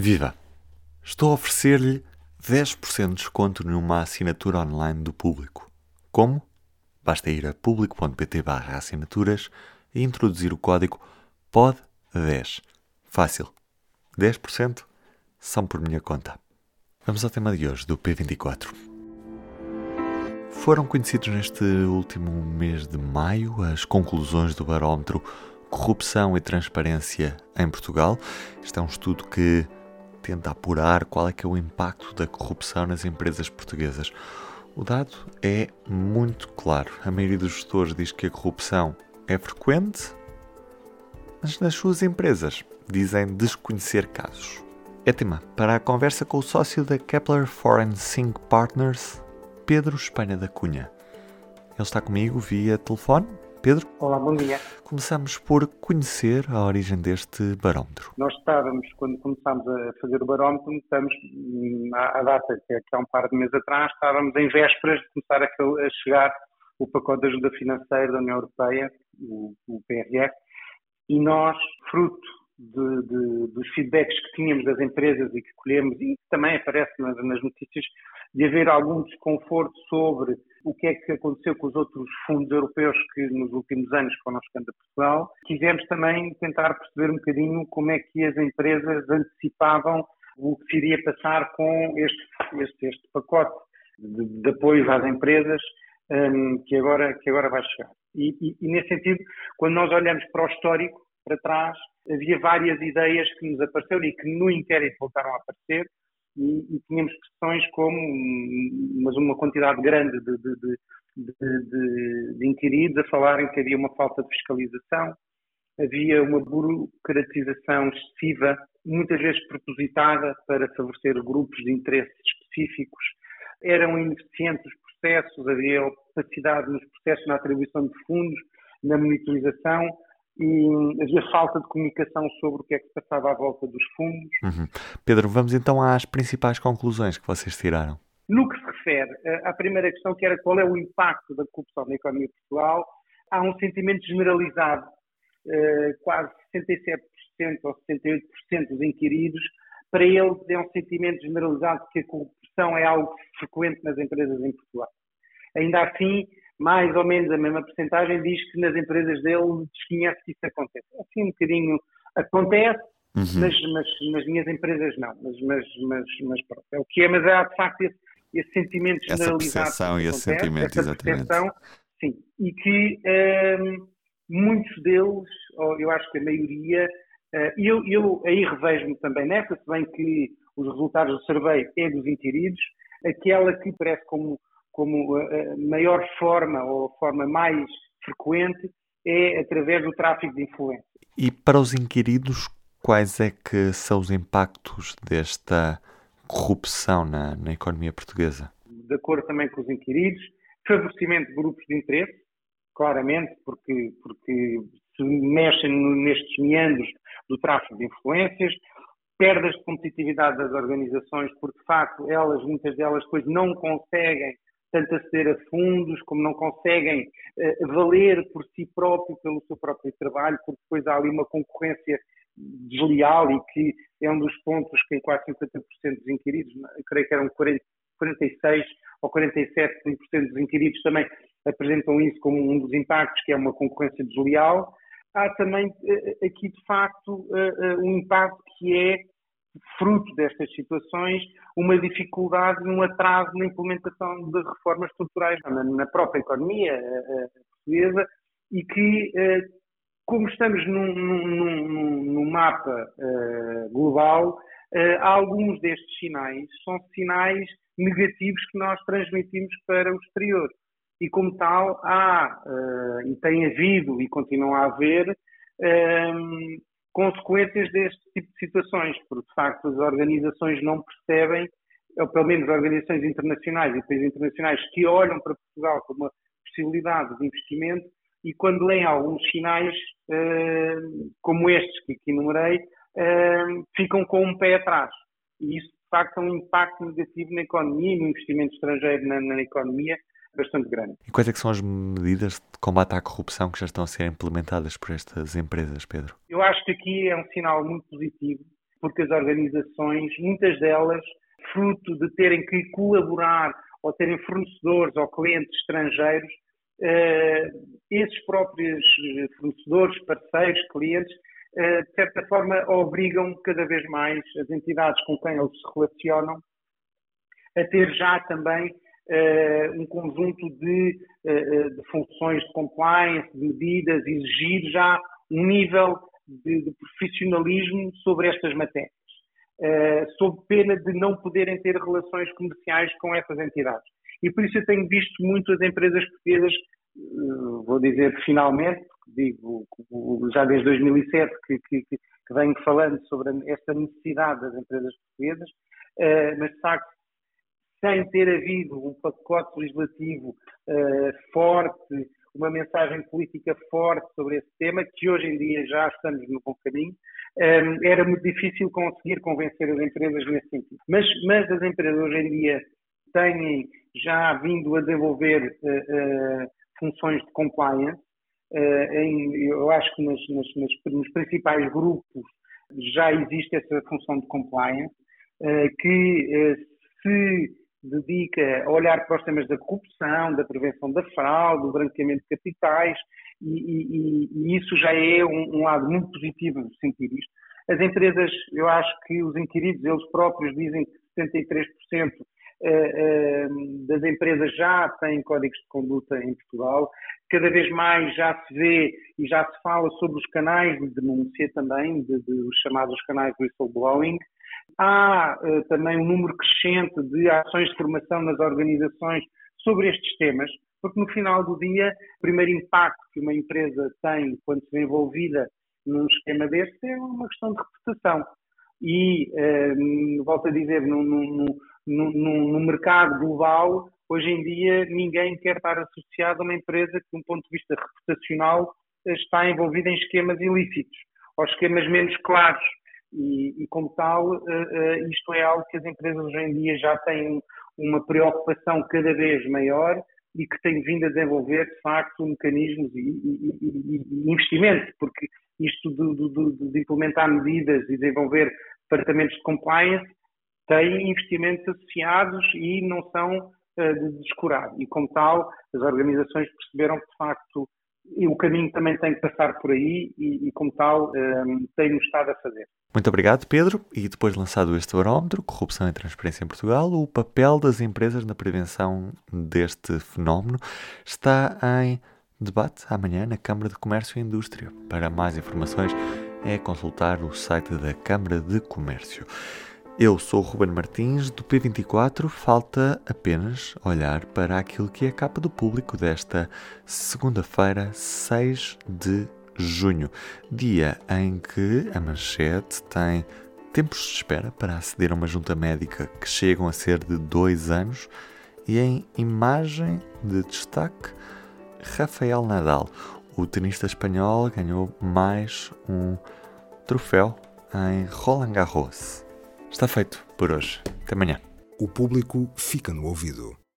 Viva! Estou a oferecer-lhe 10% de desconto numa assinatura online do Público. Como? Basta ir a público.pt assinaturas e introduzir o código POD10. Fácil. 10% são por minha conta. Vamos ao tema de hoje do P24. Foram conhecidos neste último mês de maio as conclusões do barómetro Corrupção e Transparência em Portugal. Este é um estudo que tenta apurar qual é que é o impacto da corrupção nas empresas portuguesas. O dado é muito claro. A maioria dos gestores diz que a corrupção é frequente, mas nas suas empresas dizem desconhecer casos. É tema para a conversa com o sócio da Kepler Forensic Partners, Pedro Espanha da Cunha. Ele está comigo via telefone. Pedro? Olá, bom dia. Começamos por conhecer a origem deste barómetro. Nós estávamos, quando começámos a fazer o barómetro, estamos hum, à, data, que é há um par de meses atrás, estávamos em vésperas de começar a, chegar o pacote de ajuda financeira da União Europeia, o, o PRF, e nós, fruto de, de, dos feedbacks que tínhamos das empresas e que colhemos, e que também aparece nas, nas, notícias, de haver algum desconforto sobre o que é que aconteceu com os outros fundos europeus que nos últimos anos foram chegando a Portugal. Quisemos também tentar perceber um bocadinho como é que as empresas antecipavam o que se iria passar com este, este, este pacote de, de apoio às empresas um, que, agora, que agora vai chegar. E, e, e, nesse sentido, quando nós olhamos para o histórico, para trás, havia várias ideias que nos apareceram e que no inquérito voltaram a aparecer e, e tínhamos questões como, mas uma quantidade grande de, de, de, de, inquiridos a falarem que havia uma falta de fiscalização, havia uma burocratização excessiva, muitas vezes propositada para favorecer grupos de interesses específicos, eram ineficientes os processos, havia opacidade nos processos na atribuição de fundos, na monitorização, e havia falta de comunicação sobre o que é que se passava à volta dos fundos. Uhum. Pedro, vamos então às principais conclusões que vocês tiraram. No que se refere à primeira questão, que era qual é o impacto da corrupção na economia de Portugal, há um sentimento generalizado, eh, quase 67% ou 68% dos inquiridos, para eles é um sentimento generalizado que a corrupção é algo frequente nas empresas em Portugal. Ainda assim, mais ou menos a mesma porcentagem diz que nas empresas dele desconhece que isso acontece. Assim um bocadinho acontece, uhum. mas, mas, nas minhas empresas não. Mas, mas, mas, mas pronto, é o que é, mas há de facto esse, esse sentimento generalizado. Essa percepção e esse sentimento, exatamente. Sim, e que hum, muitos deles, ou eu acho que a maioria, uh, eu, eu aí revejo-me também nessa, se bem que os resultados do survey é dos inquiridos, aquela que parece como como a maior forma ou a forma mais frequente é através do tráfico de influência. E para os inquiridos, quais é que são os impactos desta corrupção na, na economia portuguesa? De acordo também com os inquiridos, favorecimento de grupos de interesse, claramente, porque, porque se mexem nestes meandros do tráfico de influências, perdas de competitividade das organizações, porque de facto elas, muitas delas, depois não conseguem tanto aceder a fundos, como não conseguem uh, valer por si próprio, pelo seu próprio trabalho, porque depois há ali uma concorrência desleal e que é um dos pontos que em quase 50% dos inquiridos, creio que eram 40, 46 ou 47% dos inquiridos também apresentam isso como um dos impactos, que é uma concorrência desleal. Há também uh, aqui, de facto, um impacto que é fruto destas situações, uma dificuldade, um atraso na implementação de reformas estruturais na, própria economia eh, eh, portuguesa e que, eh, como estamos num, num, num mapa global, alguns destes sinais são sinais negativos que nós transmitimos para o exterior. E como tal, há e tem havido e continua a haver consequências deste tipo de situações, porque de facto as organizações não percebem, ou pelo menos organizações internacionais e países internacionais que olham para Portugal como uma possibilidade de investimento e quando leem alguns sinais uh, como estes que aqui enumerei, uh, ficam com um pé atrás. E isso de facto é um impacto negativo na economia e no investimento estrangeiro na, na economia bastante grande. E quais é são as medidas de combate à corrupção que já estão a ser implementadas por estas empresas, Pedro? Eu acho que aqui é um sinal muito positivo porque as organizações, muitas delas, fruto de terem que colaborar ou terem fornecedores ou clientes estrangeiros, eh, esses próprios fornecedores, parceiros, clientes, eh, de certa forma obrigam cada vez mais as entidades com quem eles se relacionam a ter já também um conjunto de, uh, de, funções de compliance, de medidas, exigir já um nível de, de profissionalismo sobre estas matérias, sob pena de não poderem ter relações comerciais com essas entidades. E por isso eu tenho visto muito as empresas portuguesas, vou dizer finalmente, digo já desde 2007 que, que, que venho falando sobre esta necessidade das empresas portuguesas, mas de facto sem ter havido um pacote legislativo uh, forte, uma mensagem política forte sobre esse tema, que hoje em dia já estamos no bom caminho, um, eh, era muito difícil conseguir convencer as empresas nesse sentido. Mas, mas as empresas hoje em dia têm já vindo a desenvolver uh, uh, funções de compliance. Em, eu acho que nas, nas, nos principais grupos já existe essa função de compliance, que se dedica a olhar para os temas da corrupção, da prevenção da fraude, do branqueamento de capitais, e, e, e isso já é um, um, lado muito positivo de sentir isto. As empresas, eu acho que os inquiridos, eles próprios dizem que 73% eh, eh, das empresas já têm códigos de conduta em Portugal. Cada vez mais já se vê e já se fala sobre os canais de denúncia também, de, de, os chamados canais whistleblowing, Há uh, também um número crescente de ações de formação nas organizações sobre estes temas, porque no final do dia, o primeiro impacto que uma empresa tem quando se vê envolvida num esquema deste é uma questão de reputação. E, uh, volto a dizer, no, no, no, no, mercado global, hoje em dia, ninguém quer estar associado a uma empresa que, de um ponto de vista reputacional, está envolvida em esquemas ilícitos ou esquemas menos claros. E, e como tal, uh, uh, isto é algo que as empresas hoje em dia já têm uma preocupação cada vez maior e que têm vindo a desenvolver, de facto, mecanismos e, e, e investimento, porque isto de, de, de, implementar medidas e desenvolver departamentos de compliance tem investimentos associados e não são uh, de descurar. E como tal, as organizações perceberam que, de facto, o caminho também tem que passar por aí e, e como tal, um, ehm, tem-no estado a fazer. Muito obrigado, Pedro. E depois lançado este barómetro, Corrupção e Transparência em Portugal, o papel das empresas na prevenção deste fenómeno está em debate amanhã na Câmara de Comércio e Indústria. Para mais informações, é consultar o site da Câmara de Comércio. Eu sou Ruben Martins, do P24. Falta apenas olhar para aquilo que é a capa do público desta segunda-feira, 6 de junho, dia em que a manchete tem tempos de espera para aceder a uma junta médica que chegam a ser de dois anos e em imagem de destaque, Rafael Nadal, o tenista espanhol, ganhou mais um troféu em Roland Garros. Está feito por hoje. Até amanhã. O público fica no ouvido.